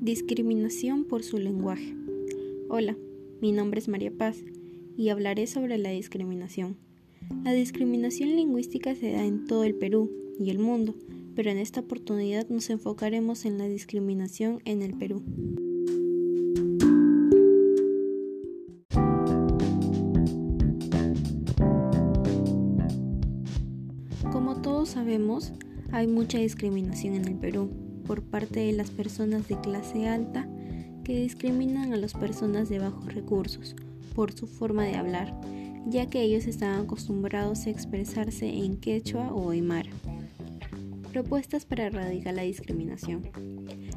Discriminación por su lenguaje. Hola, mi nombre es María Paz y hablaré sobre la discriminación. La discriminación lingüística se da en todo el Perú y el mundo, pero en esta oportunidad nos enfocaremos en la discriminación en el Perú. Como todos sabemos, hay mucha discriminación en el Perú por parte de las personas de clase alta que discriminan a las personas de bajos recursos por su forma de hablar, ya que ellos están acostumbrados a expresarse en quechua o aymara. Propuestas para erradicar la discriminación.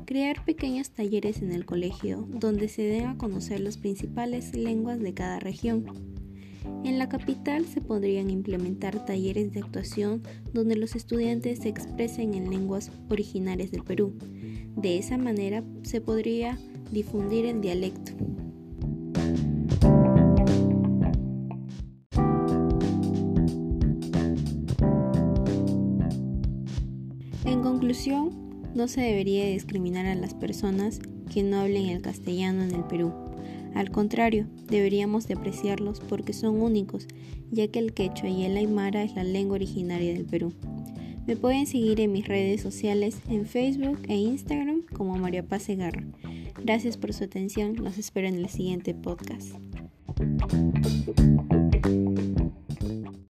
Crear pequeños talleres en el colegio donde se den a conocer las principales lenguas de cada región en la capital se podrían implementar talleres de actuación donde los estudiantes se expresen en lenguas originarias del Perú. De esa manera se podría difundir el dialecto. En conclusión, no se debería discriminar a las personas que no hablen el castellano en el Perú al contrario, deberíamos de apreciarlos porque son únicos, ya que el quechua y el aymara es la lengua originaria del Perú. Me pueden seguir en mis redes sociales en Facebook e Instagram como María Paz. Gracias por su atención, los espero en el siguiente podcast.